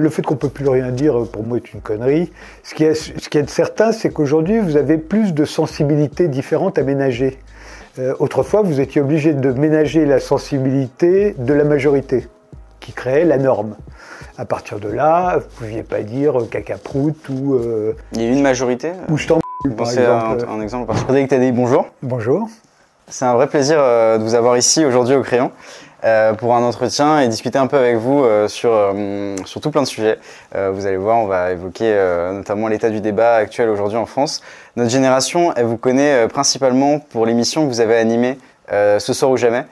Le fait qu'on ne peut plus rien dire, pour moi, est une connerie. Ce qui est, ce qui est certain, c'est qu'aujourd'hui, vous avez plus de sensibilités différentes à ménager. Euh, autrefois, vous étiez obligé de ménager la sensibilité de la majorité, qui créait la norme. À partir de là, vous ne pouviez pas dire cacaproute ou... Euh, Il y a une majorité Ou je t'en par exemple. Un, un exemple. Frédéric Tadei, bonjour. Bonjour. C'est un vrai plaisir euh, de vous avoir ici aujourd'hui au crayon. Euh, pour un entretien et discuter un peu avec vous euh, sur, euh, sur tout plein de sujets. vous allez voir, on va évoquer notamment l'état du débat actuel aujourd'hui en France. Notre génération, elle vous connaît principalement pour l'émission que vous avez animée Ce soir ou jamais.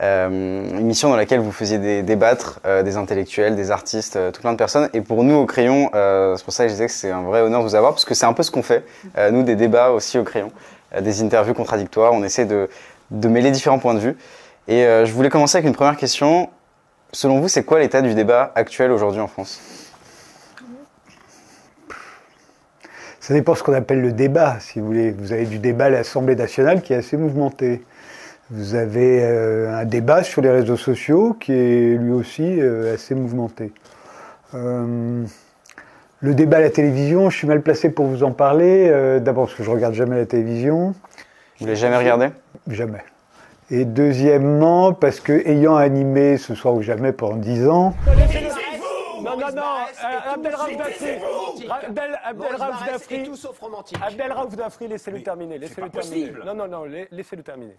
une émission dans laquelle vous faisiez débattre des intellectuels, des artistes, tout plein de personnes. Et pour nous au crayon, c'est pour ça que je disais que c'est un vrai honneur de vous avoir, parce que c'est un peu ce qu'on fait, nous, des débats aussi au crayon, des interviews contradictoires. On essaie de, de mêler différents points de vue. Et euh, je voulais commencer avec une première question. Selon vous, c'est quoi l'état du débat actuel aujourd'hui en France? Ça dépend de ce qu'on appelle le débat, si vous voulez. Vous avez du débat à l'Assemblée nationale qui est assez mouvementé. Vous avez euh, un débat sur les réseaux sociaux qui est lui aussi euh, assez mouvementé. le débat à la télévision, je suis mal placé pour vous en parler. D'abord parce que je regarde jamais la télévision. Vous l'avez jamais regardé? Jamais. Et deuxièmement, parce que ayant animé ce soir ou jamais pendant dix ans. Non, non, non, Abdel Raouf Dafri. Abdel Raouf Dafri, laissez-le terminer. Laissez-le terminer. Non, non, non, laissez-le terminer.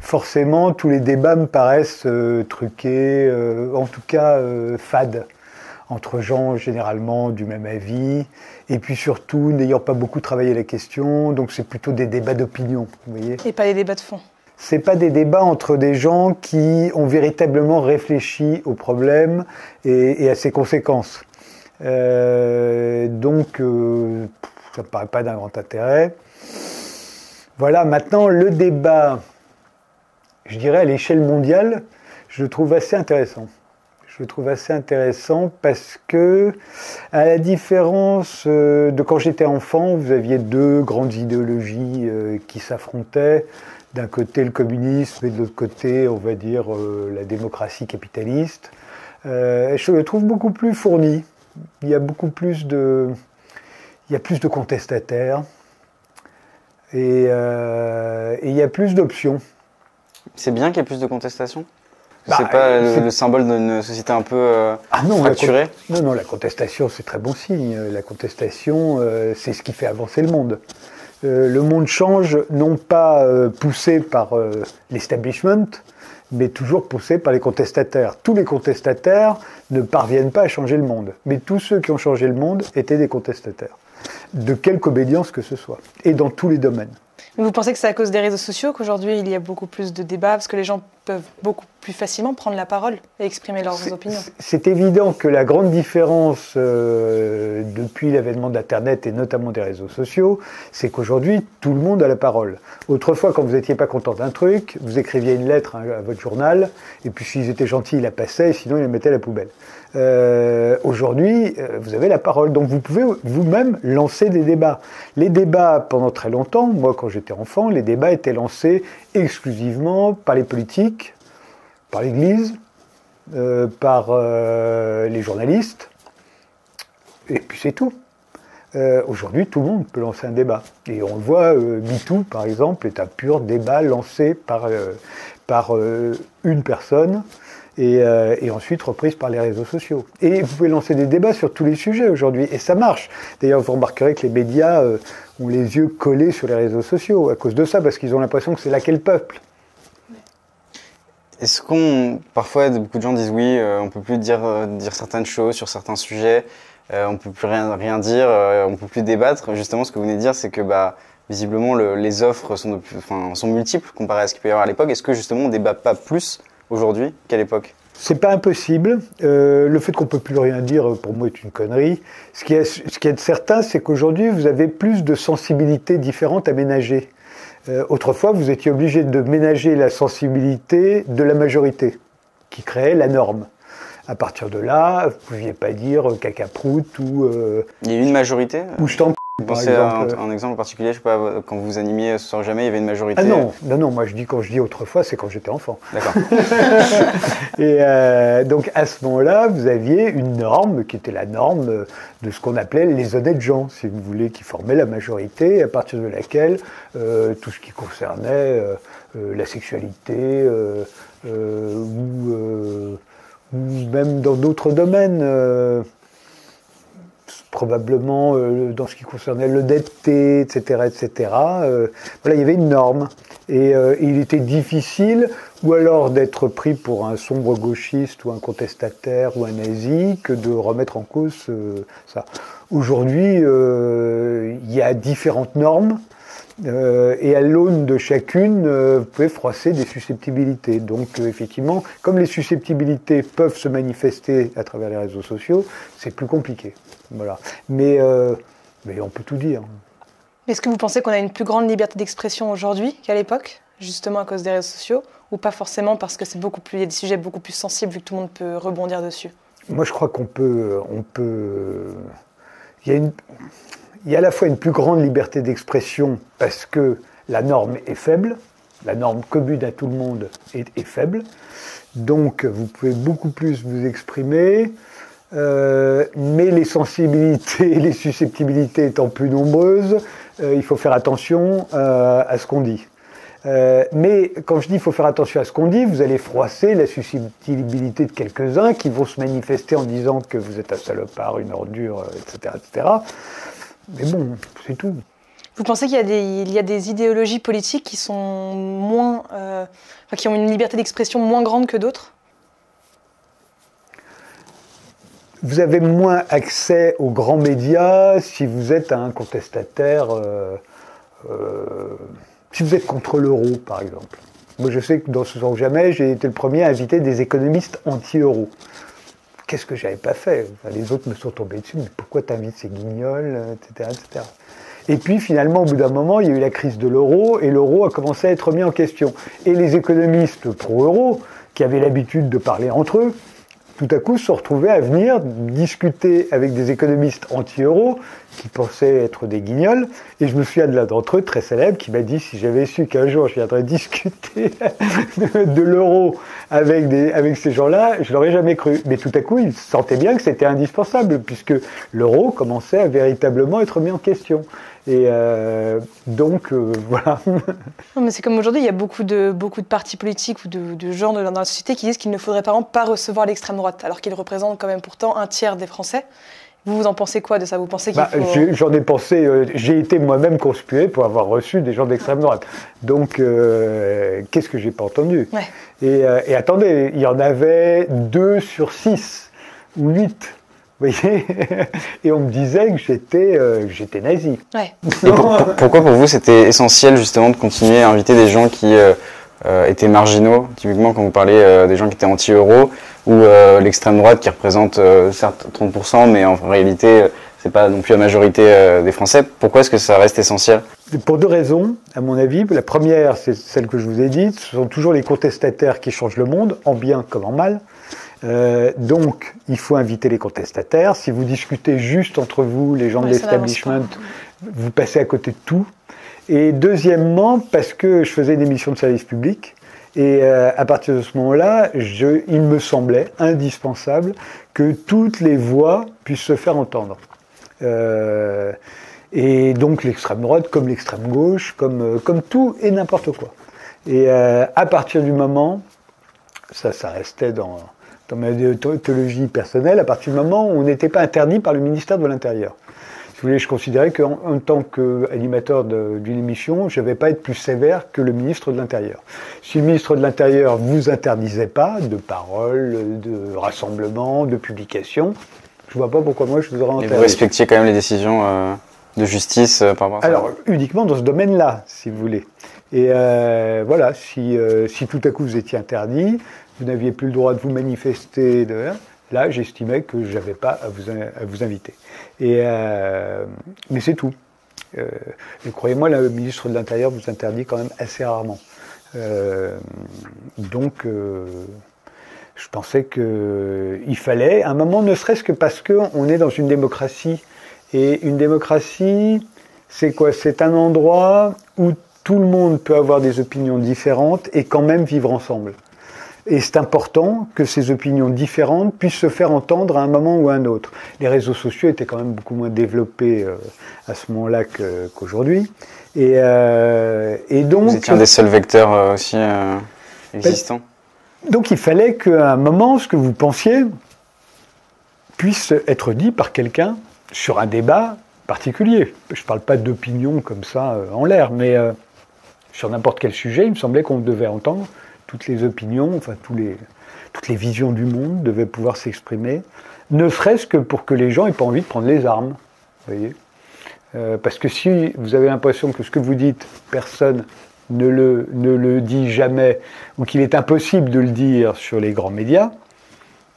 Forcément, tous les débats me paraissent euh, truqués, euh, en tout cas euh, fades, entre gens généralement du même avis, et puis surtout n'ayant pas beaucoup travaillé la question, donc c'est plutôt des débats d'opinion, vous voyez. Et pas des débats de fond c'est pas des débats entre des gens qui ont véritablement réfléchi au problème et, à ses conséquences. Euh, donc, euh, ça me paraît pas d'un grand intérêt. Voilà, maintenant, le débat, je dirais à l'échelle mondiale, je le trouve assez intéressant. Je le trouve assez intéressant parce que, à la différence euh, de quand j'étais enfant, vous aviez deux grandes idéologies qui s'affrontaient d'un côté le communisme et de l'autre côté, on va dire, euh, la démocratie capitaliste. Euh, je le trouve beaucoup plus fourni. Il y a beaucoup plus de, il y a plus de contestataires et, euh, il y a plus d'options. C'est bien qu'il y ait plus de contestations? Bah, c'est pas le, symbole d'une société un peu ah non, fracturée? Non, non, la contestation, c'est très bon signe. La contestation, c'est ce qui fait avancer le monde. Euh, le monde change non pas euh, poussé par euh, l'establishment, mais toujours poussé par les contestataires. Tous les contestataires ne parviennent pas à changer le monde, mais tous ceux qui ont changé le monde étaient des contestataires, de quelque obédience que ce soit, et dans tous les domaines. Vous pensez que c'est à cause des réseaux sociaux qu'aujourd'hui il y a beaucoup plus de débats, parce que les gens peuvent beaucoup plus facilement prendre la parole et exprimer leurs opinions C'est évident que la grande différence euh, depuis l'avènement d'Internet et notamment des réseaux sociaux, c'est qu'aujourd'hui tout le monde a la parole. Autrefois, quand vous n'étiez pas content d'un truc, vous écriviez une lettre à votre journal, et puis s'ils étaient gentils, ils la passaient, sinon ils la mettaient à la poubelle. Euh, aujourd'hui, euh, vous avez la parole, donc vous pouvez vous-même lancer des débats. Les débats, pendant très longtemps, moi quand j'étais enfant, les débats étaient lancés exclusivement par les politiques, par l'Église, euh, par les journalistes, et puis c'est tout. Aujourd'hui, tout le monde peut lancer un débat. Et on le voit, MeToo, par exemple, est un pur débat lancé par, par une personne euh, et, ensuite reprise par les réseaux sociaux. Et vous pouvez lancer des débats sur tous les sujets aujourd'hui, et ça marche. D'ailleurs, vous remarquerez que les médias euh, ont les yeux collés sur les réseaux sociaux à cause de ça, parce qu'ils ont l'impression que c'est là qu'est le peuple. Est-ce qu'on, parfois, beaucoup de gens disent oui, euh, on peut plus dire, dire certaines choses sur certains sujets, on peut plus rien, dire, on peut plus débattre. Justement, ce que vous venez de dire, c'est que bah, visiblement les offres sont multiples comparé à ce qu'il peut y avoir à l'époque. Est-ce que justement on débat pas plus aujourd'hui qu'à l'époque c'est pas impossible. Euh, le fait qu'on peut plus rien dire, pour moi, est une connerie. Ce qui est, ce qui est certain, c'est qu'aujourd'hui, vous avez plus de sensibilités différentes à ménager. Euh, autrefois, vous étiez obligé de ménager la sensibilité de la majorité, qui créait la norme. À partir de là, vous ne pouviez pas dire cacaproute ou. Euh, Il y a une majorité Ou je t'en Vous pensez à un, exemple. un exemple particulier, je sais pas, quand vous animiez ce soir jamais, il y avait une majorité. Ah non, non, non, moi je dis quand je dis autrefois, c'est quand j'étais enfant. D'accord. Et euh, donc à ce moment-là, vous aviez une norme qui était la norme euh, de ce qu'on appelait les honnêtes gens, si vous voulez, qui formaient la majorité, à partir de laquelle euh, tout ce qui concernait euh, euh, la sexualité euh, euh, ou, euh, ou même dans d'autres domaines. Probablement euh, dans ce qui concernait l'honnêteté, etc., etc. euh, voilà, il y avait une norme. Et euh, il était difficile, ou alors d'être pris pour un sombre gauchiste ou un contestataire ou un nazi, que de remettre en cause ça. Aujourd'hui, il y a différentes normes. et à l'aune de chacune, vous pouvez froisser des susceptibilités. Donc, effectivement, comme les susceptibilités peuvent se manifester à travers les réseaux sociaux, c'est plus compliqué. Voilà. Mais, euh, mais on peut tout dire. Est-ce que vous pensez qu'on a une plus grande liberté d'expression aujourd'hui qu'à l'époque, justement à cause des réseaux sociaux, ou pas forcément parce que c'est beaucoup plus, il y a des sujets beaucoup plus sensibles vu que tout le monde peut rebondir dessus? Moi, je crois qu'on peut, on peut. Il y a une, il y a à la fois une plus grande liberté d'expression parce que la norme est faible, la norme commune à tout le monde est, est faible, donc vous pouvez beaucoup plus vous exprimer. Euh, mais les sensibilités les susceptibilités étant plus nombreuses, euh, il faut faire attention euh, à ce qu'on dit. Mais quand je dis il faut faire attention à ce qu'on dit, vous allez froisser la susceptibilité de quelques-uns qui vont se manifester en disant que vous êtes un salopard, une ordure, etc. etc. Mais bon, c'est tout. Vous pensez qu'il y, y a des idéologies politiques qui sont moins, qui ont une liberté d'expression moins grande que d'autres? Vous avez moins accès aux grands médias si vous êtes un contestataire, euh, euh, si vous êtes contre l'euro, par exemple. Moi, je sais que dans ce sens jamais, j'ai été le premier à inviter des économistes anti-euro. Qu'est-ce que j'avais pas fait? Les autres me sont tombés dessus, mais pourquoi t'invites ces guignols, euh, etc., etc. Et puis finalement, au bout d'un moment, il y a eu la crise de l'euro et l'euro a commencé à être mis en question. Et les économistes pro-euro, qui avaient l'habitude de parler entre eux, tout à coup se sont retrouvés à venir discuter avec des économistes anti-euro qui pensaient être des guignols. Et je me souviens de l'un d'entre eux, très célèbre, qui m'a dit si j'avais su qu'un jour je viendrais discuter de, l'euro avec ces gens-là, je l'aurais jamais cru. Mais tout à coup, il sentait bien que c'était indispensable, puisque l'euro commençait à véritablement être mis en question. Et euh, donc, euh, voilà. Non, mais c'est comme aujourd'hui, il y a beaucoup de, beaucoup de partis politiques ou de, de gens dans la société qui disent qu'il ne faudrait par exemple pas recevoir l'extrême droite, alors qu'ils représentent quand même pourtant un tiers des Français. Vous, vous en pensez quoi de ça? Vous pensez qu'il Bah, faut... J'en ai pensé, euh, j'ai été moi-même conspué pour avoir reçu des gens d'extrême droite. Donc, euh, qu'est-ce que j'ai pas entendu? Ouais. et, euh, et attendez, il y en avait deux sur six ou huit. Vous voyez Et on me disait que j'étais euh, j'étais nazi. Ouais. Et pour- pour- pourquoi pour vous c'était essentiel justement de continuer à inviter des gens qui euh, euh, étaient marginaux? Typiquement quand vous parlez euh, des gens qui étaient anti-euro ou euh, l'extrême droite qui représente euh, certes 30% mais en réalité c'est pas non plus la majorité euh, des Français. Pourquoi est-ce que ça reste essentiel? Pour deux raisons, à mon avis. La première, c'est celle que je vous ai dite, ce sont toujours les contestataires qui changent le monde, en bien comme en mal. Euh, donc, il faut inviter les contestataires. Si vous discutez juste entre vous, les gens de l'establishment, vous passez à côté de tout. Et deuxièmement, parce que je faisais une émission de service public, et euh, à partir de ce moment-là, il me semblait indispensable que toutes les voix puissent se faire entendre. Euh, et donc l'extrême droite comme l'extrême gauche, comme, comme tout et n'importe quoi. Et euh, à partir du moment, ça, ça restait dans, dans ma déontologie personnelle, à partir du moment où on n'était pas interdit par le ministère de l'Intérieur. Si vous voulez, je considérais qu'en en tant qu'animateur d'une émission, je n'avais pas être plus sévère que le ministre de l'Intérieur. Si le ministre de l'Intérieur vous interdisait pas de parole, de rassemblement, de publication, je vois pas pourquoi moi je vous aurais Et interdit. vous respectiez quand même les décisions euh, de justice euh, par rapport à ça Alors, uniquement dans ce domaine-là, si vous voulez. Et euh, voilà, si, si tout à coup vous étiez interdit, vous n'aviez plus le droit de vous manifester, là, j'estimais que je n'avais pas à vous, inviter. Euh, mais c'est tout. Euh, et croyez-moi, le ministre de l'Intérieur vous interdit quand même assez rarement. Euh, donc, je pensais qu'il fallait, à un moment, ne serait-ce que parce qu'on est dans une démocratie Et une démocratie, c'est quoi? C'est un endroit où tout le monde peut avoir des opinions différentes et quand même vivre ensemble. Et c'est important que ces opinions différentes puissent se faire entendre à un moment ou à un autre. Les réseaux sociaux étaient quand même beaucoup moins développés euh, à ce moment-là qu'aujourd'hui. et, euh, et, donc. Vous étiez un des seuls vecteurs euh, aussi euh, existants. Donc il fallait qu'à un moment, ce que vous pensiez puisse être dit par quelqu'un sur un débat particulier. Je ne parle pas d'opinion comme ça en l'air, mais sur n'importe quel sujet, il me semblait qu'on devait entendre toutes les opinions, enfin les, toutes les visions du monde devaient pouvoir s'exprimer, ne serait-ce que pour que les gens n'aient pas envie de prendre les armes. voyez euh, parce que si vous avez l'impression que ce que vous dites, personne ne le, ne le dit jamais, ou qu'il est impossible de le dire sur les grands médias,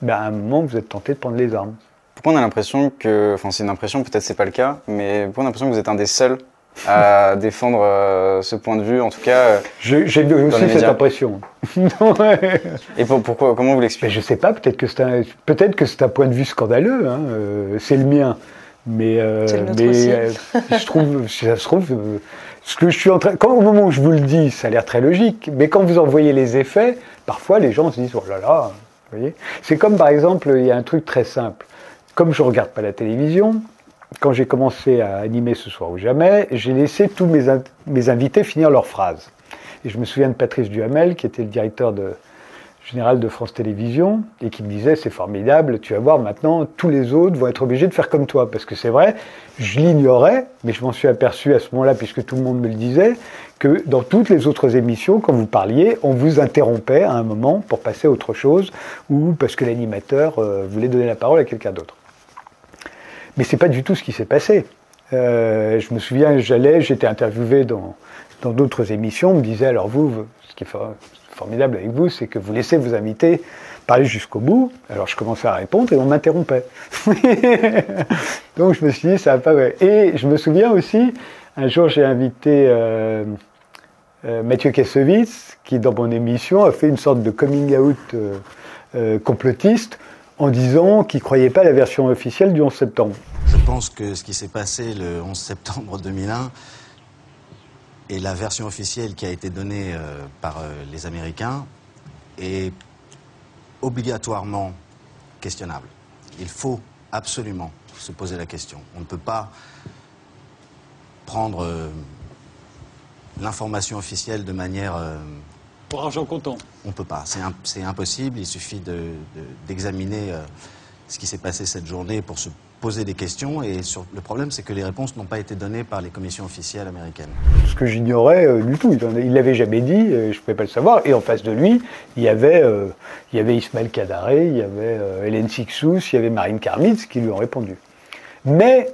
ben à un moment, vous êtes tenté de prendre les armes. Pourquoi on a l'impression que, enfin c'est une impression, peut-être c'est pas le cas, mais pourquoi on a l'impression que vous êtes un des seuls à défendre euh, ce point de vue, en tout cas. Euh, J'ai aussi cette impression. Et pourquoi Comment vous l'expliquez Je sais pas. Peut-être que c'est un, peut-être que c'est un point de vue scandaleux. Hein, euh, c'est le mien, mais, mais je trouve, si ça se trouve, ce que je suis en train, quand au moment où je vous le dis, ça a l'air très logique. Mais quand vous en voyez les effets, parfois les gens se disent oh là là. Vous voyez C'est comme par exemple, il y a un truc très simple. Comme je regarde pas la télévision, quand j'ai commencé à animer ce soir ou jamais, j'ai laissé tous mes, invités finir leurs phrases. Et je me souviens de Patrice Duhamel, qui était le directeur général de France Télévisions, et qui me disait c'est formidable, tu vas voir maintenant, tous les autres vont être obligés de faire comme toi. Parce que c'est vrai, je l'ignorais, mais je m'en suis aperçu à ce moment-là, puisque tout le monde me le disait, que dans toutes les autres émissions, quand vous parliez, on vous interrompait à un moment pour passer à autre chose, ou parce que l'animateur euh, voulait donner la parole à quelqu'un d'autre. Mais c'est pas du tout ce qui s'est passé. Euh, je me souviens, j'allais, j'étais interviewé dans d'autres émissions, on me disait alors vous, ce qui est formidable avec vous, c'est que vous laissez vos invités parler jusqu'au bout. Alors je commençais à répondre et on m'interrompait. Donc je me suis dit ça va pas. Et je me souviens aussi, un jour j'ai invité euh, euh, Mathieu Kassovitz, qui dans mon émission a fait une sorte de coming out complotiste en disant qu'il ne croyait pas à la version officielle du 11 septembre. Je pense que ce qui s'est passé le 11 septembre 2001 et la version officielle qui a été donnée euh, par euh, les Américains est obligatoirement questionnable. Il faut absolument se poser la question. On ne peut pas prendre euh, l'information officielle de manière pour argent comptant On ne peut pas, c'est impossible. Il suffit d'examiner euh, ce qui s'est passé cette journée pour se poser des questions. Et sur, le problème, c'est que les réponses n'ont pas été données par les commissions officielles américaines. Ce que j'ignorais euh, du tout. Il l'avait jamais dit, je ne pouvais pas le savoir. Et en face de lui, il y avait, euh, il y avait Ismaël Kadaré, il y avait Hélène Sixous, il y avait Marine Karmitz qui lui ont répondu. Mais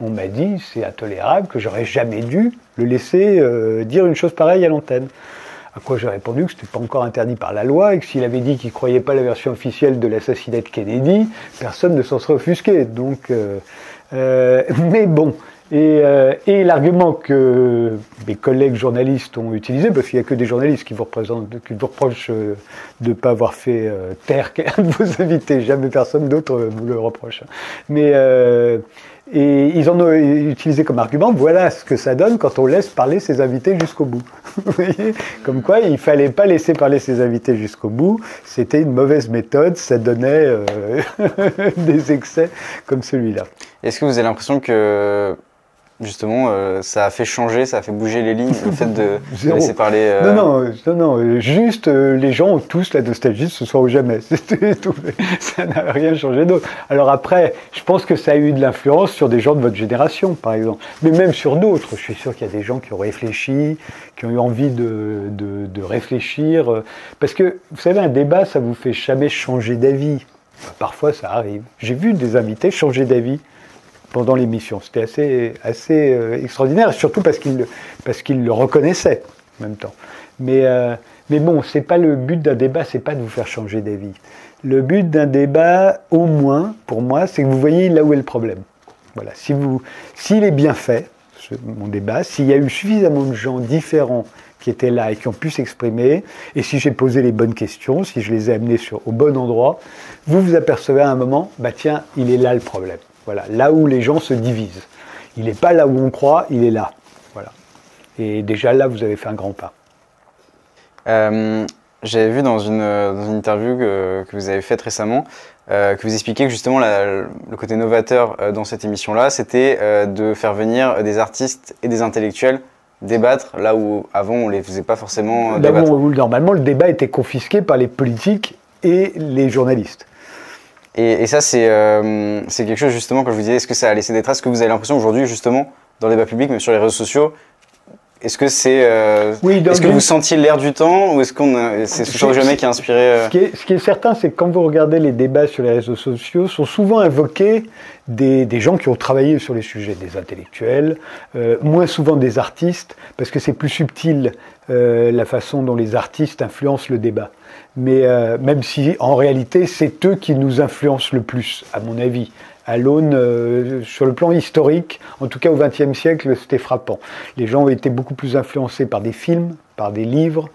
on m'a dit, c'est intolérable, que j'aurais jamais dû le laisser dire une chose pareille à l'antenne. À quoi j'ai répondu que ce n'était pas encore interdit par la loi et que s'il avait dit qu'il ne croyait pas la version officielle de l'assassinat de Kennedy, personne ne s'en serait offusqué. Donc, euh, euh, mais bon. Et, euh, et l'argument que mes collègues journalistes ont utilisé, parce qu'il n'y a que des journalistes qui vous, représentent, qui vous reprochent de ne pas avoir fait taire qu'un de vos invités, jamais personne d'autre vous le reproche. Mais et ils en ont utilisé comme argument, voilà ce que ça donne quand on laisse parler ses invités jusqu'au bout. Comme quoi, il fallait pas laisser parler ses invités jusqu'au bout. C'était une mauvaise méthode, ça donnait euh, des excès comme celui-là. Est-ce que vous avez l'impression que justement, euh, ça a fait changer, ça a fait bouger les lignes, le fait de, laisser parler. Euh, non, non, non, juste euh, les gens ont tous la nostalgie ce soir ou jamais. tout. Ça n'a rien changé d'autre. Alors après, je pense que ça a eu de l'influence sur des gens de votre génération, par exemple, mais même sur d'autres. Je suis sûr qu'il y a des gens qui ont réfléchi, qui ont eu envie de, de, de réfléchir. Parce que, vous savez, un débat, ça vous fait jamais changer d'avis. Parfois, ça arrive. J'ai vu des invités changer d'avis pendant l'émission. C'était assez, assez euh, extraordinaire, surtout parce qu'il parce qu'il le reconnaissait en même temps. Mais, euh, mais bon, c'est pas le but d'un débat, c'est pas de vous faire changer d'avis. Le but d'un débat, au moins, pour moi, c'est que vous voyez là où est le problème. Voilà. Si vous, s'il est bien fait, mon débat, s'il y a eu suffisamment de gens différents qui étaient là et qui ont pu s'exprimer, et si j'ai posé les bonnes questions, si je les ai amenés au bon endroit, vous vous apercevez à un moment, bah tiens, il est là le problème. Voilà, là où les gens se divisent. Il n'est pas là où on croit, il est là. Voilà. Et déjà là, vous avez fait un grand pas. Euh, J'avais vu dans une, dans une interview que, que vous avez faite récemment euh, que vous expliquiez que justement la- le côté novateur euh, dans cette émission-là, c'était de faire venir des artistes et des intellectuels débattre là où avant on les faisait pas forcément débattre. normalement, le débat était confisqué par les politiques et les journalistes. Et, ça, c'est euh, c'est quelque chose justement, quand je vous disais, est-ce que ça a laissé des traces? Est-ce que vous avez l'impression aujourd'hui, justement, dans le débat public, même sur les réseaux sociaux, est-ce que c'est. euh, Oui, est-ce que vous sentiez l'air du temps ou est-ce qu'on c'est ce genre de jamais qui a inspiré euh, Ce qui est, ce qui est certain, c'est que quand vous regardez les débats sur les réseaux sociaux, sont souvent invoqués des, des gens qui ont travaillé sur les sujets, des intellectuels, euh, moins souvent des artistes, parce que c'est plus subtil la façon dont les artistes influencent le débat. Mais même si en réalité, c'est eux qui nous influencent le plus, à mon avis. À l'aune, euh, sur le plan historique, en tout cas au XXe siècle, c'était frappant. Les gens ont été beaucoup plus influencés par des films, par des livres,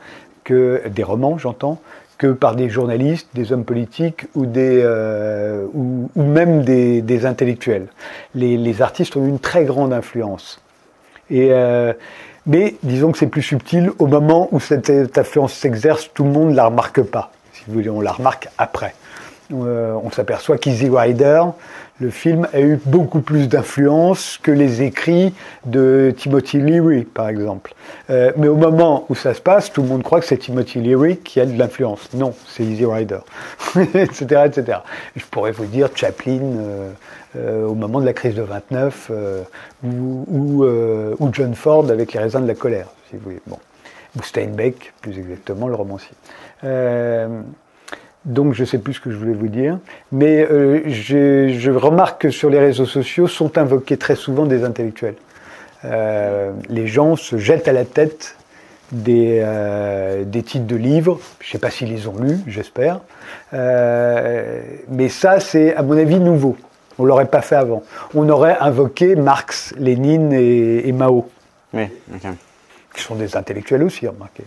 que des romans, j'entends, que par des journalistes, des hommes politiques ou, euh, même des, intellectuels. Les, artistes ont eu une très grande influence. Et, euh, mais disons que c'est plus subtil au moment où cette influence s'exerce, tout le monde ne la remarque pas. Si vous voulez, on la remarque après. Euh, on s'aperçoit qu'Easy Rider, le film, a eu beaucoup plus d'influence que les écrits de Timothy Leary, par exemple. Euh, mais au moment où ça se passe, tout le monde croit que c'est Timothy Leary qui a de l'influence. Non, c'est Easy Rider, etc., etc. Je pourrais vous dire Chaplin euh, au moment de la crise de 29, euh, ou, ou John Ford avec les raisins de la colère, si vous voulez. Bon. Ou Steinbeck, plus exactement, le romancier. Donc je ne sais plus ce que je voulais vous dire, mais euh, je, je remarque que sur les réseaux sociaux sont invoqués très souvent des intellectuels. Euh, les gens se jettent à la tête des, euh, des titres de livres, je ne sais pas s'ils les ont lus, j'espère, mais ça c'est à mon avis nouveau. On l'aurait pas fait avant. On aurait invoqué Marx, Lénine et, et Mao, Oui, qui sont des intellectuels aussi, remarquez.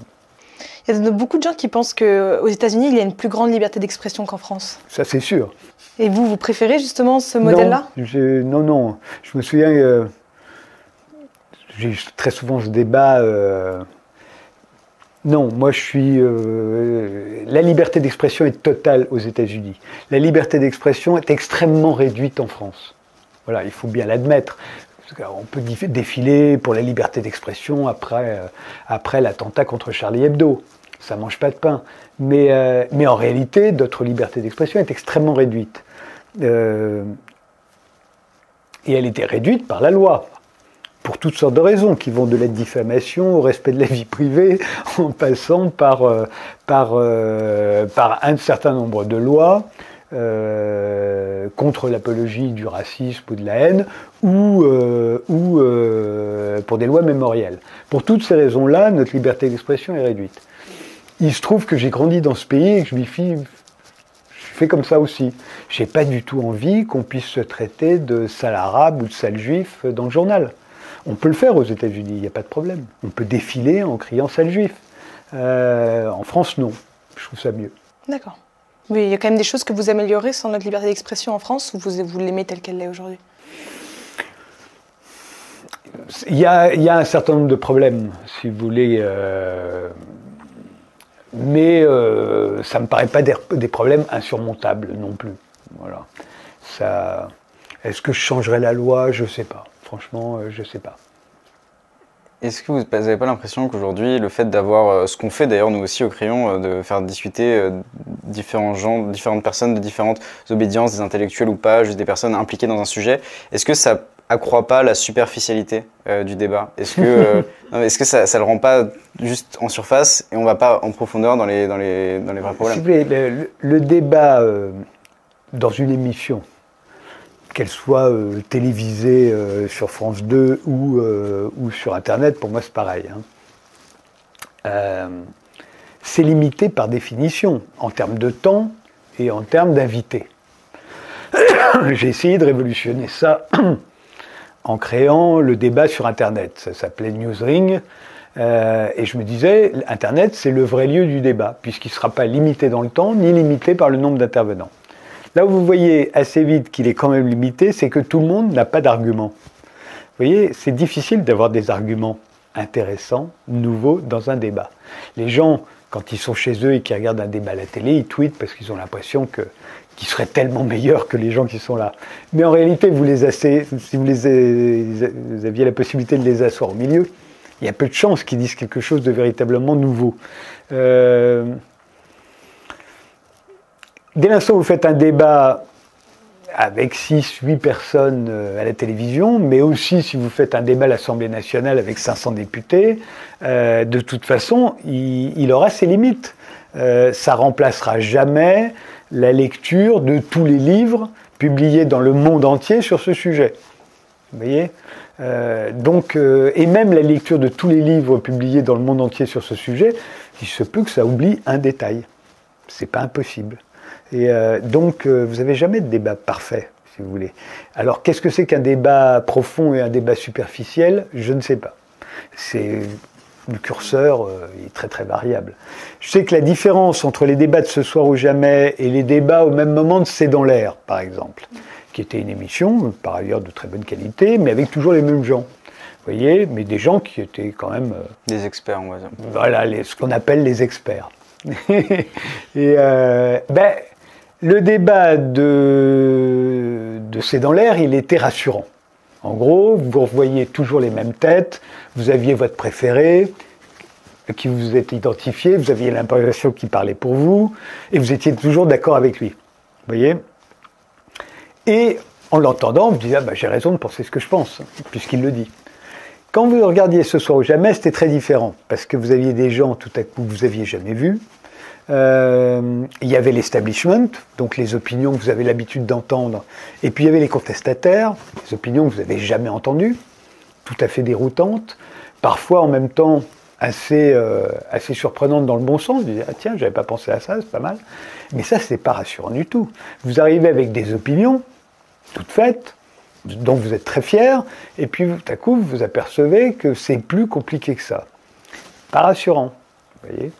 Il y a beaucoup de gens qui pensent qu'aux États-Unis, il y a une plus grande liberté d'expression qu'en France. Ça c'est sûr. Et vous, vous préférez justement ce modèle-là? Non, non, non. Je me souviens, euh, j'ai très souvent ce débat. euh, non, moi je suis. euh, la liberté d'expression est totale aux États-Unis. La liberté d'expression est extrêmement réduite en France. Voilà, il faut bien l'admettre. Qu'on peut défiler pour la liberté d'expression après, euh, l'attentat contre Charlie Hebdo. Ça mange pas de pain. Mais, euh, en réalité, notre liberté d'expression est extrêmement réduite. Euh, et elle était réduite par la loi, pour toutes sortes de raisons, qui vont de la diffamation au respect de la vie privée, en passant par un certain nombre de lois euh, contre l'apologie du racisme ou de la haine, ou, euh, euh, pour des lois mémorielles. Pour toutes ces raisons-là, notre liberté d'expression est réduite. Il se trouve que j'ai grandi dans ce pays et que je m'y je fais comme ça aussi. J'ai pas du tout envie qu'on puisse se traiter de sale arabe ou de sale juif dans le journal. On peut le faire aux États-Unis, il n'y a pas de problème. On peut défiler en criant sale juif. En France, non. Je trouve ça mieux. D'accord. Mais il y a quand même des choses que vous améliorez sur notre liberté d'expression en France ou vous, vous l'aimez telle qu'elle est aujourd'hui? Il y, a, il y a un certain nombre de problèmes, si vous voulez. euh, mais euh, ça ne me paraît pas des, des problèmes insurmontables non plus. Voilà. Ça, Est-ce que je changerais la loi? Je ne sais pas. Franchement, euh, je ne sais pas. Est-ce que vous n'avez pas l'impression qu'aujourd'hui, le fait d'avoir euh, ce qu'on fait d'ailleurs nous aussi au crayon, euh, de faire discuter euh, différents gens, différentes personnes de différentes obédiences, des intellectuels ou pas, juste des personnes impliquées dans un sujet, est-ce que ça accroît pas la superficialité euh, du débat? Est-ce que, euh, est-ce que ça, ça le rend pas juste en surface et on va pas en profondeur dans les, dans les, dans les vrais Si problèmes? vous voulez, le, le- le débat euh, dans une émission, qu'elle soit euh, télévisée euh, sur France 2 ou, euh, ou sur Internet, pour moi c'est pareil. hein. C'est limité par définition, en termes de temps et en termes d'invités. J'ai essayé de révolutionner ça en créant le débat sur Internet. Ça s'appelait Newsring. Et je me disais, Internet, c'est le vrai lieu du débat, puisqu'il ne sera pas limité dans le temps, ni limité par le nombre d'intervenants. Là où vous voyez assez vite qu'il est quand même limité, c'est que tout le monde n'a pas d'argument. Vous voyez, c'est difficile d'avoir des arguments intéressants, nouveaux dans un débat. Les gens, quand ils sont chez eux et qu'ils regardent un débat à la télé, ils tweetent parce qu'ils ont l'impression que qu'ils seraient tellement meilleurs que les gens qui sont là. Mais en réalité, si vous, les, aviez la possibilité de les asseoir au milieu, il y a peu de chances qu'ils disent quelque chose de véritablement nouveau. Euh, dès l'instant où vous faites un débat avec 6, 8 personnes euh, à la télévision, mais aussi si vous faites un débat à l'Assemblée nationale avec 500 députés, euh, de toute façon, il, aura ses limites. Euh, ça remplacera jamais la lecture de tous les livres publiés dans le monde entier sur ce sujet. Vous voyez? Et même la lecture de tous les livres publiés dans le monde entier sur ce sujet, il se peut que ça oublie un détail. C'est pas impossible. Et euh, donc, euh, vous n'avez jamais de débat parfait, si vous voulez. Alors, qu'est-ce que c'est qu'un débat profond et un débat superficiel? Je ne sais pas. C'est le curseur euh, est très très variable. Je sais que la différence entre les débats de ce soir ou jamais et les débats au même moment de C'est dans l'air, par exemple, qui était une émission, par ailleurs de très bonne qualité, mais avec toujours les mêmes gens. Vous voyez, mais des gens qui étaient quand même... des experts, on va dire. Voilà, ce qu'on appelle les experts. et ben, le débat de, de C'est dans l'air, il était rassurant. En gros, vous revoyez toujours les mêmes têtes, vous aviez votre préféré, qui vous êtes identifié, vous aviez l'impression qu'il parlait pour vous, et vous étiez toujours d'accord avec lui. Vous voyez? Et en l'entendant, vous disiez, ah bah, j'ai raison de penser ce que je pense, puisqu'il le dit. Quand vous regardiez ce soir ou jamais, c'était très différent, parce que vous aviez des gens tout à coup que vous aviez jamais vus, euh, il y avait l'establishment, donc les opinions que vous avez l'habitude d'entendre, et puis il y avait les contestataires, les opinions que vous n'avez jamais entendues, tout à fait déroutantes, parfois en même temps assez, euh, assez surprenantes dans le bon sens. Vous dites, ah tiens, j'avais pas pensé à ça, c'est pas mal. Mais ça, c'est pas rassurant du tout. Vous arrivez avec des opinions, toutes faites, dont vous êtes très fier, et puis tout à coup, vous vous apercevez que c'est plus compliqué que ça. Pas rassurant, vous voyez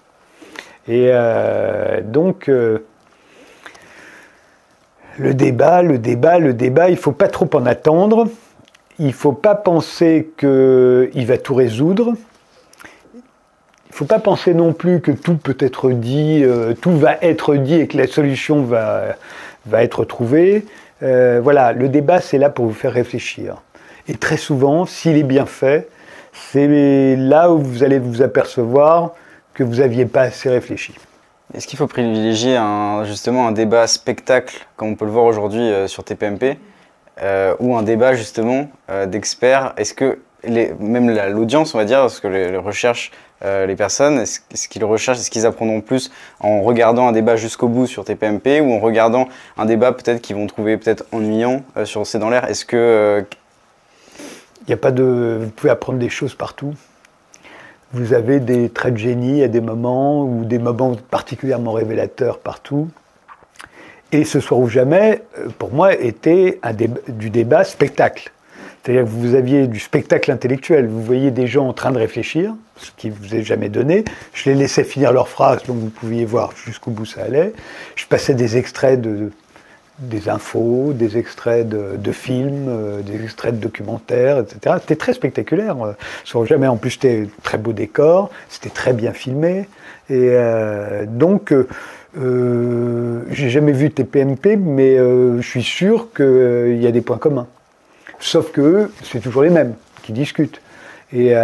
et euh, donc, euh, le débat, le débat, le débat, il ne faut pas trop en attendre. Il ne faut pas penser qu'il va tout résoudre. Il ne faut pas penser non plus que tout peut être dit, euh, tout va être dit et que la solution va, va être trouvée. voilà, le débat, c'est là pour vous faire réfléchir. Et très souvent, s'il est bien fait, c'est là où vous allez vous apercevoir que vous n'aviez pas assez réfléchi. Est-ce qu'il faut privilégier un, justement un débat spectacle, comme on peut le voir aujourd'hui euh, sur TPMP, euh, ou un débat justement euh, d'experts? Est-ce que les, même l'audience, on va dire, parce que les, recherches, les personnes, est-ce, qu'ils recherchent, est-ce qu'ils apprendront plus en regardant un débat jusqu'au bout sur TPMP ou en regardant un débat peut-être qu'ils vont trouver peut-être ennuyant sur C'est dans l'air Est-ce que il n'y a pas de. Vous pouvez apprendre des choses partout. Vous avez des traits de génie à des moments ou des moments particulièrement révélateurs partout. Et ce soir ou jamais, euh, pour moi, était du débat spectacle. C'est-à-dire que vous aviez du spectacle intellectuel. Vous voyez des gens en train de réfléchir, ce qui vous est jamais donné. Je les laissais finir leurs phrases, donc vous pouviez voir jusqu'au bout ça allait. Je passais des extraits de, des infos, des extraits de, films, euh, des extraits de documentaires, etc. C'était très spectaculaire. Euh, jamais, en plus, c'était très beau décor, c'était très bien filmé. Et euh, donc, j'ai jamais vu TPMP, mais je suis sûr qu'il y a des points communs. Sauf que c'est toujours les mêmes qui discutent et,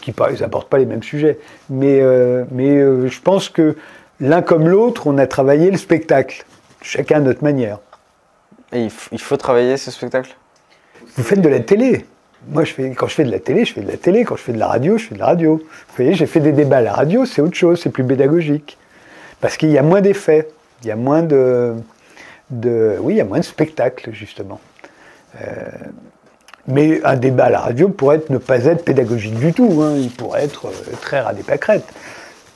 qui n'abordent pas les mêmes sujets. Mais je pense que l'un comme l'autre, on a travaillé le spectacle chacun à notre manière. Et il, faut travailler ce spectacle? Vous faites de la télé. Moi, je fais, quand je fais de la télé, je fais de la télé. Quand je fais de la radio, je fais de la radio. Vous voyez, j'ai fait des débats à la radio, c'est autre chose, c'est plus pédagogique. Parce qu'il y a moins d'effets, il y a moins de, de, Oui, il y a moins de spectacles, justement. Euh, mais un débat à la radio pourrait ne pas être pédagogique du tout. Hein. Il pourrait être euh, très radé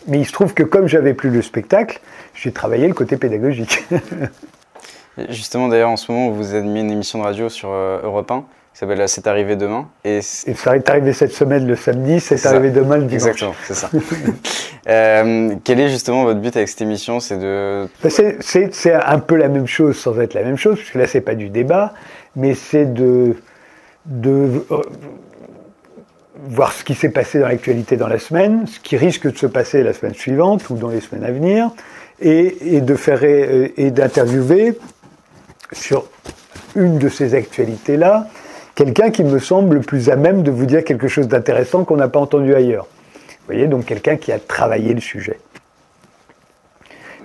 Mais il se trouve que comme j'avais plus le spectacle, j'ai travaillé le côté pédagogique. Justement, d'ailleurs, en ce moment, vous animez une émission de radio sur euh, Europe 1. qui s'appelle C'est arrivé demain. Et, Et ça est arrivé cette semaine le samedi, c'est C'est arrivé ça. demain le dimanche. Exactement, c'est ça. Euh, quel est justement votre but avec cette émission? C'est de. Ben, C'est- C'est c'est un peu la même chose sans être la même chose, parce que là, c'est pas du débat, mais c'est de, de euh, voir ce qui s'est passé dans l'actualité dans la semaine, ce qui risque de se passer la semaine suivante ou dans les semaines à venir, et, de faire euh, et d'interviewer sur une de ces actualités-là quelqu'un qui me semble plus à même de vous dire quelque chose d'intéressant qu'on n'a pas entendu ailleurs. Vous voyez, donc quelqu'un qui a travaillé le sujet.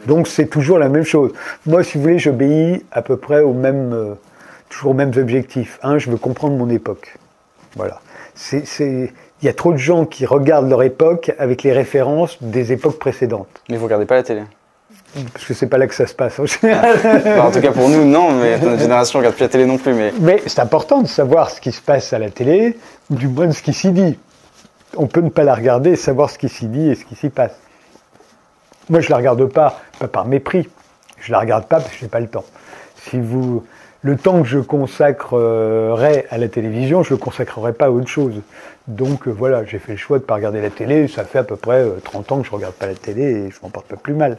Donc c'est toujours la même chose. Moi, si vous voulez, j'obéis à peu près aux mêmes, euh, toujours aux mêmes objectifs. Je veux comprendre mon époque. Voilà. Il y a trop de gens qui regardent leur époque avec les références des époques précédentes. Mais vous regardez pas la télé Parce que c'est pas là que ça se passe en général. Enfin, En tout cas pour nous, non, mais notre génération regarde plus la télé non plus. Mais Mais c'est important de savoir ce qui se passe à la télé, ou du moins ce qui s'y dit. On peut ne pas la regarder et savoir ce qui s'y dit et ce qui s'y passe. Moi, je la regarde pas, pas par mépris. Je la regarde pas parce que j'ai pas le temps. Si vous, le temps que je consacrerai à la télévision, je le consacrerai pas à autre chose. Donc euh, voilà, j'ai fait le choix de pas regarder la télé. Ça fait à peu près euh, 30 ans que je regarde pas la télé et je m'en porte pas plus mal.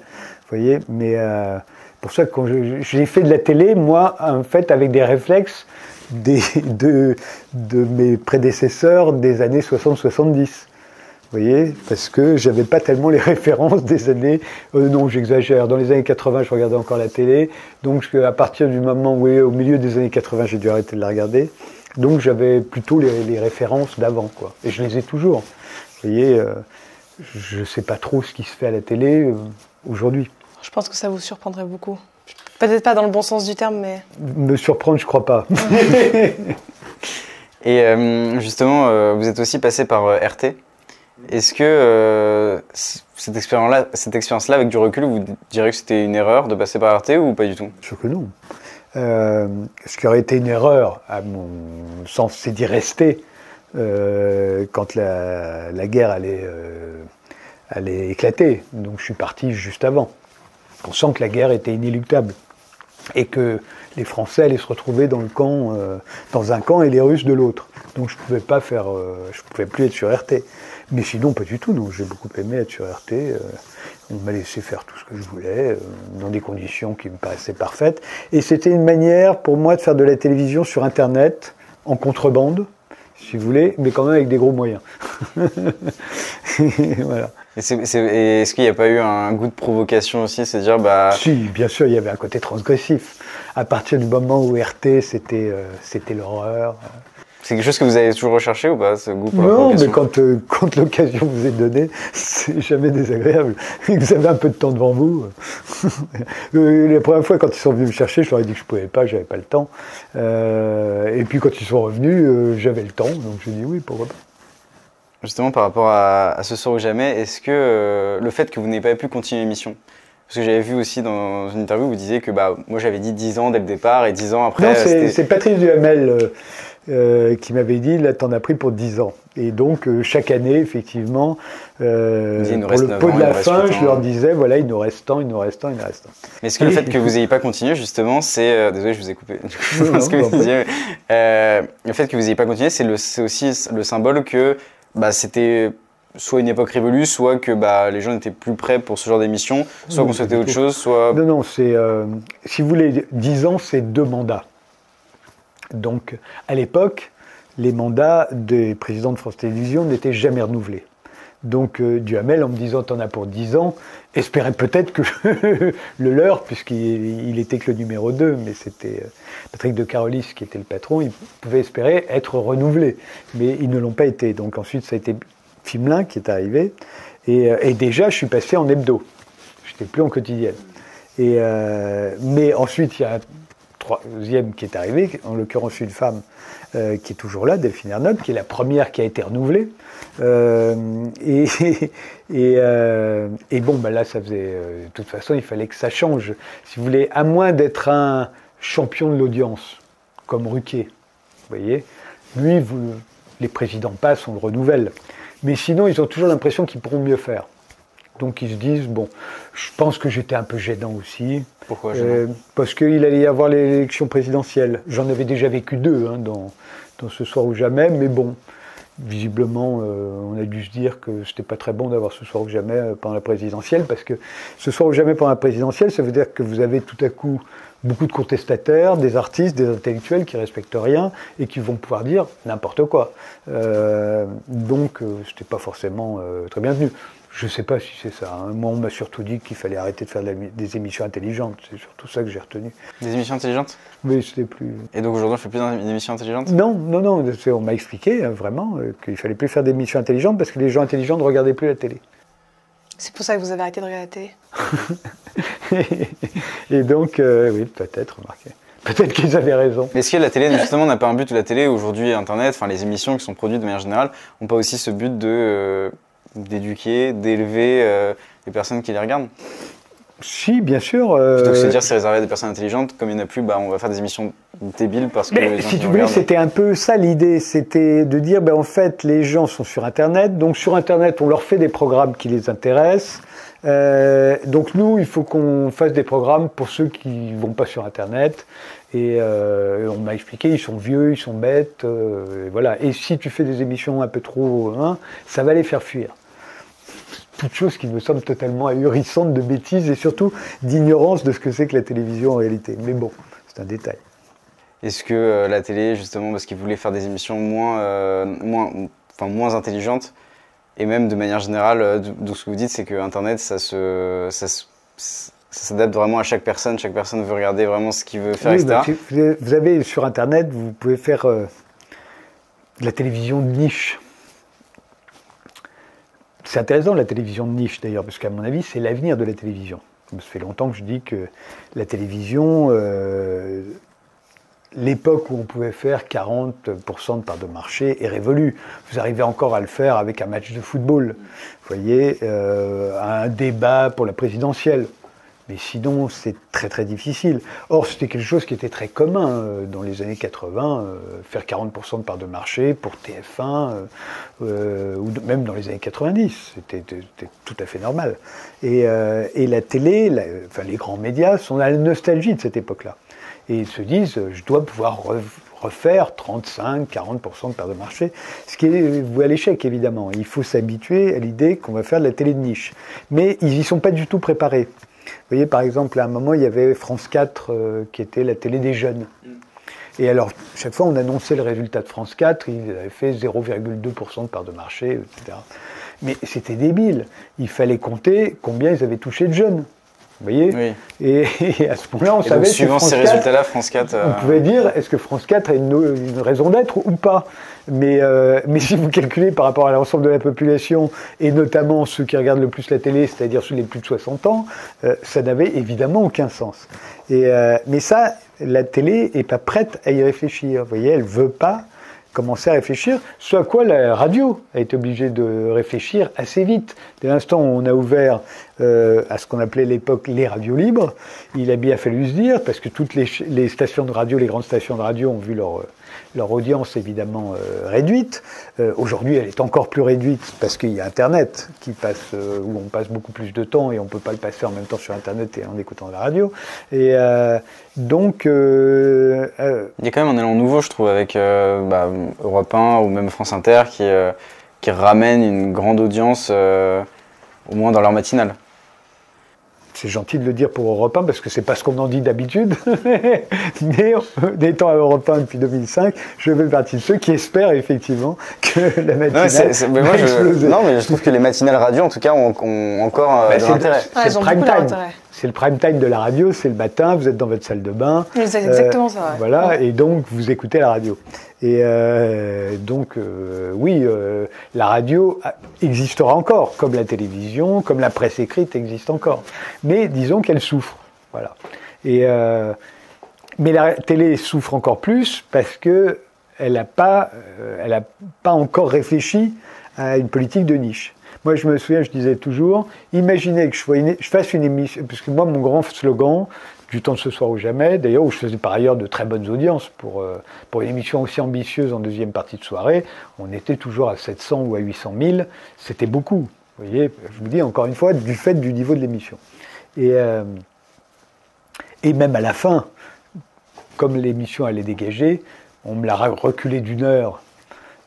Voyez, mais euh, pour ça quand j'ai fait de la télé, moi, en fait, avec des réflexes des, de, de mes prédécesseurs des années 60-70. Vous voyez Parce que j'avais pas tellement les références des années. euh, non, j'exagère. Dans les années 80, je regardais encore la télé. Donc, à partir du moment où, au milieu des années 80, j'ai dû arrêter de la regarder. Donc, j'avais plutôt les, les références d'avant, quoi. Et je les ai toujours. Vous voyez euh, Je sais pas trop ce qui se fait à la télé euh, aujourd'hui. Je pense que ça vous surprendrait beaucoup. Peut-être pas dans le bon sens du terme, mais Me surprendre, je crois pas. Et euh, justement, euh, vous êtes aussi passé par euh, RT. Est-ce que euh, cette expérience-là, cette expérience-là, avec du recul, vous diriez que c'était une erreur de passer par RT ou pas du tout? Sûr que non. Euh, ce qui aurait été une erreur, à mon sens, c'est d'y rester euh, quand la, la guerre allait, euh, allait éclater. Donc je suis parti juste avant, pensant que la guerre était inéluctable et que les Français allaient se retrouver dans le camp, euh, dans un camp et les Russes de l'autre. Donc je pouvais pas faire, euh, je pouvais plus être sur RT. Mais sinon, pas du tout. Non, j'ai beaucoup aimé être sur RT. euh, on m'a laissé faire tout ce que je voulais, euh, dans des conditions qui me paraissaient parfaites. Et c'était une manière pour moi de faire de la télévision sur Internet, en contrebande, si vous voulez, mais quand même avec des gros moyens. voilà. Et est-ce qu'il n'y a pas eu un goût de provocation aussi C'est dire, bah, Si, bien sûr, il y avait un côté transgressif. À partir du moment où RT, c'était euh, c'était l'horreur. c'est quelque chose que vous avez toujours recherché ou pas, ce goût pour la Non, mais quand, euh, quand l'occasion vous est donnée, c'est jamais désagréable. vous avez un peu de temps devant vous. Euh, la première fois, quand ils sont venus me chercher, je leur ai dit que je pouvais pas, j'avais pas le temps. Euh, et puis quand ils sont revenus, euh, j'avais le temps, donc j'ai dit oui, pourquoi pas. Justement, par rapport à, à ce soir ou jamais, est-ce que euh, le fait que vous n'ayez pas pu continuer l'émission Parce que j'avais vu aussi dans une interview, vous disiez que bah, moi j'avais dit 10 ans dès le départ et 10 ans après. non, euh, c'est Patrice Duhamel euh, qui m'avait dit, là, t'en as pris pour 10 ans. Et donc, euh, chaque année, effectivement, euh, Il nous pour reste le pot ans, de la fin, je leur disais, voilà, il nous reste tant, il nous reste tant, il nous reste tant. Mais est-ce que le fait que vous n'ayez pas continué, justement, c'est. désolé, je vous ai coupé. Non, non, ce que vous disiez. le fait que vous n'ayez pas continué, c'est le- c'est aussi le symbole que bah, c'était soit une époque révolue, soit que bah, les gens n'étaient plus prêts pour ce genre d'émission, soit qu'on souhaitait autre chose, soit. Non, non, c'est. euh, si vous voulez, 10 ans, c'est deux mandats. Donc, à l'époque, les mandats des présidents de France Télévisions n'étaient jamais renouvelés. Donc, euh, Duhamel, en me disant T'en as pour 10 ans, espérait peut-être que le leur, puisqu'il il était que le numéro 2, mais c'était euh, Patrick de Carolis qui était le patron, il pouvait espérer être renouvelé. Mais ils ne l'ont pas été. Donc, ensuite, ça a été Fimelin qui est arrivé. Et, euh, déjà, je suis passé en hebdo. Je n'étais plus en quotidienne. Mais ensuite, il y a troisième qui est arrivé, en l'occurrence une femme euh, qui est toujours là, Delphine Ernotte, qui est la première qui a été renouvelée. Euh, euh, et bon, ben là, ça faisait. de toute façon, il fallait que ça change. Si vous voulez, à moins d'être un champion de l'audience, comme Ruquier, vous voyez, lui, les présidents passent, on le renouvelle. Mais sinon, ils ont toujours l'impression qu'ils pourront mieux faire. Donc ils se disent, bon, je pense que j'étais un peu gênant aussi. Pourquoi Euh, parce qu'il allait y avoir l'élection présidentielle. J'en avais déjà vécu deux hein, dans, dans Ce soir ou jamais, mais bon, visiblement, euh, on a dû se dire que c'était pas très bon d'avoir Ce soir ou jamais euh, pendant la présidentielle, parce que Ce soir ou jamais pendant la présidentielle, ça veut dire que vous avez tout à coup beaucoup de contestataires, des artistes, des intellectuels qui respectent rien et qui vont pouvoir dire n'importe quoi. Euh, donc, euh, c'était pas forcément très bienvenu. Je sais pas si c'est ça. hein. Moi, on m'a surtout dit qu'il fallait arrêter de faire des émissions intelligentes. C'est surtout ça que j'ai retenu. Des émissions intelligentes? Mais c'était plus. Et donc aujourd'hui, on fait plus d'émissions intelligentes? Non, non, non. On m'a expliqué hein, vraiment euh, qu'il fallait plus faire d'émissions intelligentes parce que les gens intelligents ne regardaient plus la télé. C'est pour ça que vous avez arrêté de regarder la télé? Et donc, euh, oui, peut-être, remarquez. Peut-être qu'ils avaient raison. Mais est-ce que la télé, justement, n'a pas un but La télé, aujourd'hui, Internet, enfin les émissions qui sont produites de manière générale, n'ont pas aussi ce but de euh, d'éduquer, d'élever euh, les personnes qui les regardent Si, bien sûr. euh, Plutôt que se dire c'est réservé à des personnes intelligentes, comme il n'y en a plus, bah, on va faire des émissions débiles parce que Mais les gens si tu voulais, c'était un peu ça l'idée, c'était de dire, ben, en fait, les gens sont sur Internet, donc sur Internet, on leur fait des programmes qui les intéressent. Euh, donc nous, il faut qu'on fasse des programmes pour ceux qui vont pas sur Internet. Et euh, on m'a expliqué, ils sont vieux, ils sont bêtes, et voilà. Et si tu fais des émissions un peu trop, hein, ça va les faire fuir. Toute chose qui me semble totalement ahurissante de bêtises et surtout d'ignorance de ce que c'est que la télévision en réalité. Mais bon, c'est un détail. Est-ce que euh, la télé, justement, parce qu'ils voulaient faire des émissions moins, euh, moins, enfin, moins intelligentes, et même de manière générale, euh, d'où ce que vous dites, c'est que Internet, ça se, ça se- ça s'adapte vraiment à chaque personne. Chaque personne veut regarder vraiment ce qu'il veut faire, Oui, etc. bah, vous avez- vous avez sur Internet, vous pouvez faire euh, de la télévision de niche. C'est intéressant la télévision de niche d'ailleurs, parce qu'à mon avis, c'est l'avenir de la télévision. Ça fait longtemps que je dis que la télévision, euh, l'époque où on pouvait faire 40% de part de marché est révolue. Vous arrivez encore à le faire avec un match de football, voyez, euh, un débat pour la présidentielle. Mais sinon, c'est très très difficile. Or, c'était quelque chose qui était très commun euh, dans les années 80, euh, faire 40% de part de marché pour TF1, euh, ou même dans les années 90, c'était tout à fait normal. Et, la télé, enfin les grands médias sont à la nostalgie de cette époque-là. Et ils se disent, je dois pouvoir re- refaire 35, 40% de part de marché, ce qui est voué à l'échec évidemment. Il faut s'habituer à l'idée qu'on va faire de la télé de niche. Mais ils y sont pas du tout préparés. Vous voyez, par exemple, à un moment, il y avait France 4 euh, qui était la télé des jeunes. Et alors, chaque fois, on annonçait le résultat de France 4, ils avaient fait 0,2% de part de marché, etc. Mais c'était débile. Il fallait compter combien ils avaient touché de jeunes. Vous voyez Oui. et, et à ce moment-là, on Et donc, savait si suivant ces 4 résultats-là, France 4. euh, on pouvait dire, est-ce que France 4 a une, une raison d'être ou pas? Mais, euh, mais si vous calculez par rapport à l'ensemble de la population, et notamment ceux qui regardent le plus la télé, c'est-à-dire ceux les plus de 60 ans, euh, ça n'avait évidemment aucun sens. Et, euh, mais ça, la télé est pas prête à y réfléchir. Vous voyez, elle veut pas commencer à réfléchir, ce à quoi la radio a été obligée de réfléchir assez vite. Dès l'instant où on a ouvert euh, à ce qu'on appelait l'époque les radios libres, il a bien fallu se dire, parce que toutes les stations de radio, les grandes stations de radio ont vu leur, euh, leur audience évidemment euh, réduite. Euh, Aujourd'hui, elle est encore plus réduite parce qu'il y a Internet qui passe, euh, où on passe beaucoup plus de temps et on ne peut pas le passer en même temps sur Internet et en écoutant la radio. Et donc, Il y a quand même un élan nouveau, je trouve, avec bah, Europe 1 ou même France Inter qui, qui ramène une grande audience, au moins dans leur matinale. C'est gentil de le dire pour Europe 1 parce que c'est pas ce qu'on en dit d'habitude. Mais euh, étant à Europe 1 depuis 2005, je fais partie de ceux qui espèrent effectivement que la Non, matinale mais, c'est- c'est- mais moi, va je, exploser. non, mais je trouve que les matinales radio, en tout cas, ont, ont encore euh, Bah, de l'intérêt. c'est le elles ont prime beaucoup time. C'est le prime time de la radio, c'est le matin, vous êtes dans votre salle de bain. C'est exactement ça. ouais. Voilà, et donc vous écoutez la radio. Et euh, donc, euh, oui, euh, la radio existera encore, comme la télévision, comme la presse écrite existe encore. Mais disons qu'elle souffre. Voilà. Et, mais la télé souffre encore plus parce que elle n'a pas, elle a pas encore réfléchi à une politique de niche. Moi, je me souviens, je disais toujours, imaginez que je, fasse une émission, parce que moi, mon grand slogan, du temps de ce soir ou jamais, d'ailleurs, où je faisais par ailleurs de très bonnes audiences pour, euh, pour une émission aussi ambitieuse en deuxième partie de soirée, on était toujours à 700 ou à 800 000, c'était beaucoup. Vous voyez, je vous dis encore une fois, du fait du niveau de l'émission. Et, euh, et même à la fin, comme l'émission allait dégager, on me l'a reculé d'une heure,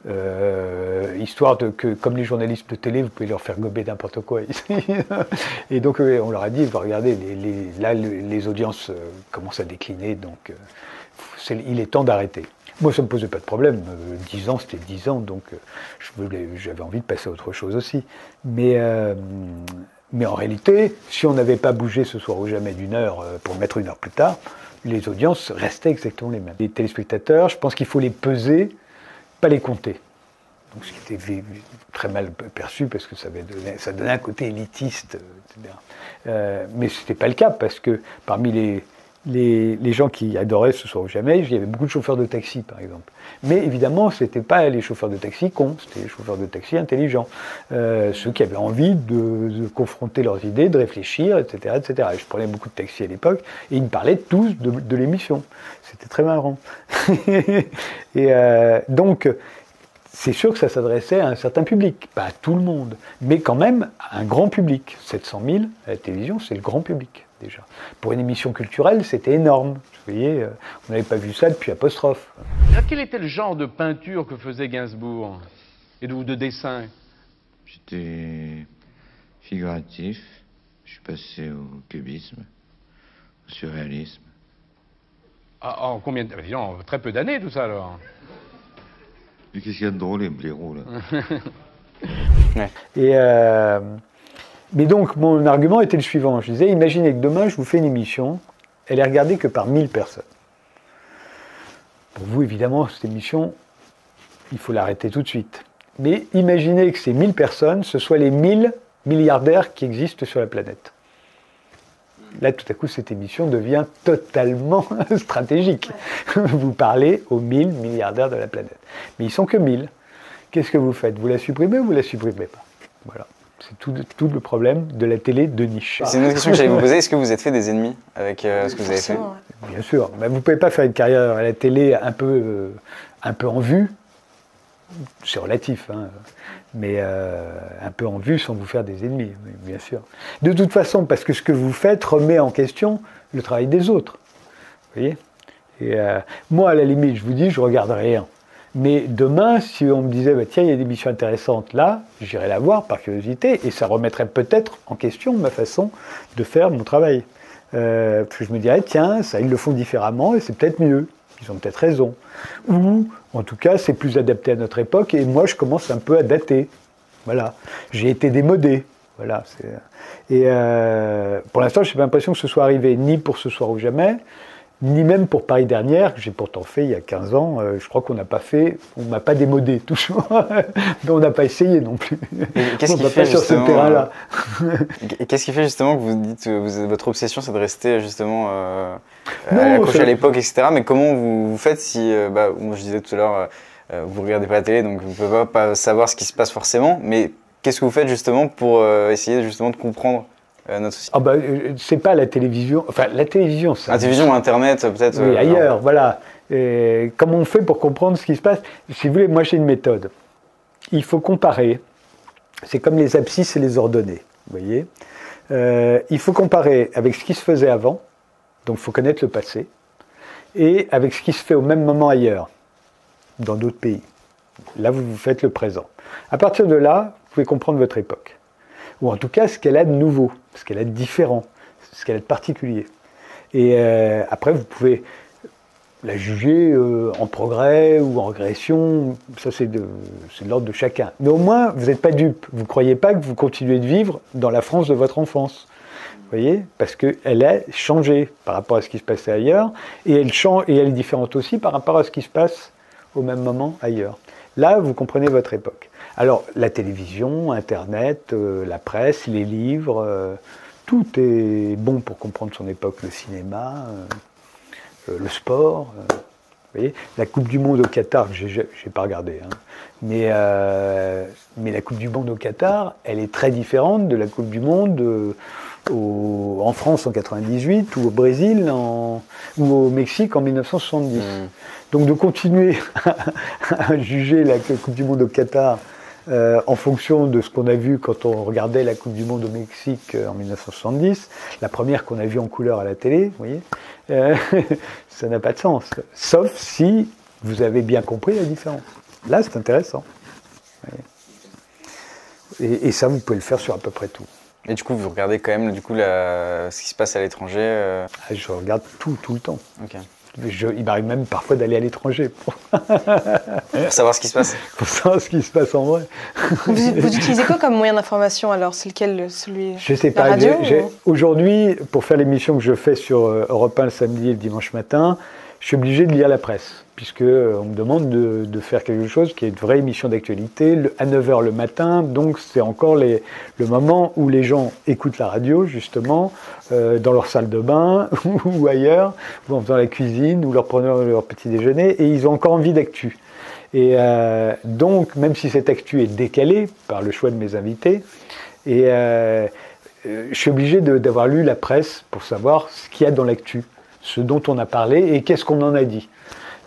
euh, histoire de que, comme les journalistes de télé, vous pouvez leur faire gober n'importe quoi ici. et donc euh, on leur a dit, regardez, les, là les audiences commencent à décliner, donc il est temps d'arrêter. Moi, ça ne me posait pas de problème. 10 ans, c'était 10 ans, donc j'avais envie de passer à autre chose aussi. Mais, mais en réalité, si on n'avait pas bougé ce soir ou jamais d'une heure pour mettre une heure plus tard, les audiences restaient exactement les mêmes. Les téléspectateurs, je pense qu'il faut les peser, pas les compter. Donc, ce qui était très mal perçu parce que ça, ça donnait un côté élitiste, etc. Euh, mais ce n'était pas le cas parce que parmi les, les, gens qui adoraient ce soir ou jamais, il y avait beaucoup de chauffeurs de taxi, par exemple. Mais évidemment, ce n'étaient pas les chauffeurs de taxi cons, c'était les chauffeurs de taxi intelligents. Euh, ceux qui avaient envie de, confronter leurs idées, de réfléchir, etc. etc. je prenais beaucoup de taxis à l'époque, et ils me parlaient tous de, l'émission. C'était très marrant. et euh, donc, c'est sûr que ça s'adressait à un certain public, pas à tout le monde, mais quand même à un grand public. 700 000 à la télévision, c'est le grand public. Pour une émission culturelle, c'était énorme. Vous voyez, euh, on n'avait pas vu ça depuis Apostrophe. quel était le genre de peinture que faisait Gainsbourg Et de, de dessin? J'étais figuratif. Je suis passé au cubisme, au surréalisme. Ah, en combien de... Très peu d'années tout ça alors. Mais qu'est-ce qu'il y a de drôle, les blaireaux là? Et euh, mais donc, mon argument était le suivant. Je disais, imaginez que demain, je vous fais une émission, elle est regardée que par 1000 personnes. Pour vous, évidemment, cette émission, il faut l'arrêter tout de suite. Mais imaginez que ces 1000 personnes, ce soient les 1000 milliardaires qui existent sur la planète. Là, tout à coup, cette émission devient totalement stratégique. Vous parlez aux 1000 milliardaires de la planète. Mais ils sont que 1000. Qu'est-ce que vous faites? Vous la supprimez ou vous la supprimez pas? Voilà. C'est tout, le problème de la télé de niche. C'est une autre question que j'allais vous poser. Est-ce que vous êtes fait des ennemis avec euh, ce que vous avez fait Bien sûr. Mais vous ne pouvez pas faire une carrière à la télé un peu, euh, un peu en vue. C'est relatif, hein. mais euh, un peu en vue sans vous faire des ennemis, bien sûr. De toute façon, parce que ce que vous faites remet en question le travail des autres. Vous voyez? Et moi, à la limite, je vous dis, je regarde rien. Mais demain, si on me disait, bah, tiens, il y a des missions intéressantes là, j'irais la voir par curiosité, et ça remettrait peut-être en question ma façon de faire mon travail. Euh, je me dirais, tiens, ça, ils le font différemment, et c'est peut-être mieux. Ils ont peut-être raison. Ou, en tout cas, c'est plus adapté à notre époque, et moi, je commence un peu à dater. Voilà. J'ai été démodé. Voilà. Et euh, pour l'instant, je n'ai pas l'impression que ce soit arrivé ni pour ce soir ou jamais, ni même pour Paris dernière, que j'ai pourtant fait il y a 15 ans, euh, je crois qu'on n'a pas fait, on m'a pas démodé toujours, mais on n'a pas essayé non plus. Qu'est-ce qui fait sur ce terrain-là Qu'est-ce qui fait justement que vous dites que votre obsession c'est de rester justement euh, accroché à l'époque, etc. Mais comment vous, vous faites si, euh, bah, moi je disais tout à l'heure, euh, vous regardez pas la télé, donc vous ne pouvez pas savoir ce qui se passe forcément, mais qu'est-ce que vous faites justement pour essayer justement de comprendre euh, notre Ah bah, euh, c'est pas la télévision. Enfin, la télévision, ça. La télévision, Internet, peut-être. Oui, euh, ailleurs, voilà. comment on fait pour comprendre ce qui se passe Si vous voulez, moi j'ai une méthode. Il faut comparer. C'est comme les abscisses et les ordonnées. Vous voyez Il faut comparer avec ce qui se faisait avant. Donc, il faut connaître le passé. Et avec ce qui se fait au même moment ailleurs, dans d'autres pays. Là, vous vous faites le présent. À partir de là, vous pouvez comprendre votre époque ou en tout cas ce qu'elle a de nouveau, ce qu'elle a de différent, ce qu'elle a de particulier. Et euh, après, vous pouvez la juger euh, en progrès ou en régression, ça c'est de, l'ordre de chacun. Mais au moins, vous n'êtes pas dupe, vous ne croyez pas que vous continuez de vivre dans la France de votre enfance. Vous voyez? Parce qu'elle a changé par rapport à ce qui se passait ailleurs, et elle, change, et elle est différente aussi par rapport à ce qui se passe au même moment ailleurs. Là, vous comprenez votre époque. Alors, la télévision, Internet, euh, la presse, les livres, euh, tout est bon pour comprendre son époque. Le cinéma, euh, le sport. vous voyez la Coupe du Monde au Qatar, je n'ai pas regardé, hein. mais, mais la Coupe du Monde au Qatar, elle est très différente de la Coupe du Monde en France en 98 ou au Brésil ou au Mexique en 1970. Mmh. Donc de continuer à juger la Coupe du Monde au Qatar euh, en fonction de ce qu'on a vu quand on regardait la Coupe du Monde au Mexique euh, en 1970, la première qu'on a vue en couleur à la télé, vous voyez, euh, ça n'a pas de sens. Sauf si vous avez bien compris la différence. Là, c'est intéressant. Et, et ça, vous pouvez le faire sur à peu près tout. Et du coup, vous regardez quand même du coup la- ce qui se passe à l'étranger. euh, Ah, Je regarde tout, tout le temps. Je- il m'arrive même parfois d'aller à l'étranger pour, Pour savoir ce qui se passe. pour savoir ce qui se passe en vrai. Vous, vous utilisez quoi comme moyen d'information alors C'est lequel celui Je sais La pas. ou- Aujourd'hui, pour faire l'émission que je fais sur euh, Europe 1 le samedi et le dimanche matin, je suis obligé de lire la presse, puisque euh, on me demande de, faire quelque chose qui est une vraie émission d'actualité à 9h le matin. Donc c'est encore le moment où les gens écoutent la radio, justement, euh, dans leur salle de bain ou ailleurs, ou en faisant la cuisine, ou leur prenant leur petit déjeuner, et ils ont encore envie d'actu. Et euh, donc, même si cette actu est décalée par le choix de mes invités, et je suis obligé d'avoir lu la presse pour savoir ce qu'il y a dans l'actu, ce dont on a parlé et qu'est-ce qu'on en a dit.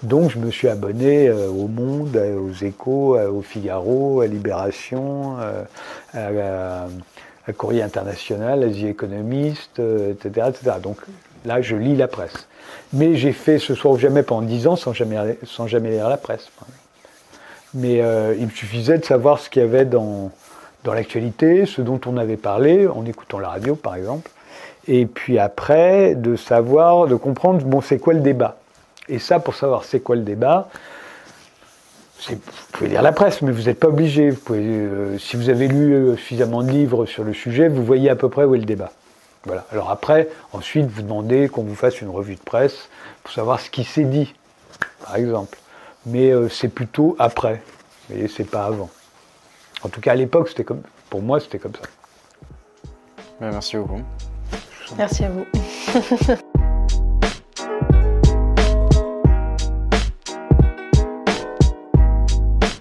Donc je me suis abonné euh, au Monde, euh, aux Échos, euh, au Figaro, à Libération, à, à- Courrier International, à The Economist, etc., etc. Donc là, je lis la presse. Mais j'ai fait ce soir ou jamais pendant 10 ans sans jamais, lire la presse. Mais il me suffisait de savoir ce qu'il y avait dans l'actualité, ce dont on avait parlé, en écoutant la radio par exemple. Et puis après, de savoir, de comprendre, bon, c'est quoi le débat? Et ça, pour savoir c'est quoi le débat, vous pouvez lire la presse, mais vous n'êtes pas obligé. Vous pouvez, euh, si vous avez lu euh, suffisamment de livres sur le sujet, vous voyez à peu près où est le débat. Voilà. Alors après, ensuite, vous demandez qu'on vous fasse une revue de presse pour savoir ce qui s'est dit, par exemple. Mais euh, c'est plutôt après. Vous voyez, c'est pas avant. En tout cas, à l'époque, c'était comme, pour moi, c'était comme ça. Ouais, merci beaucoup. Merci à vous.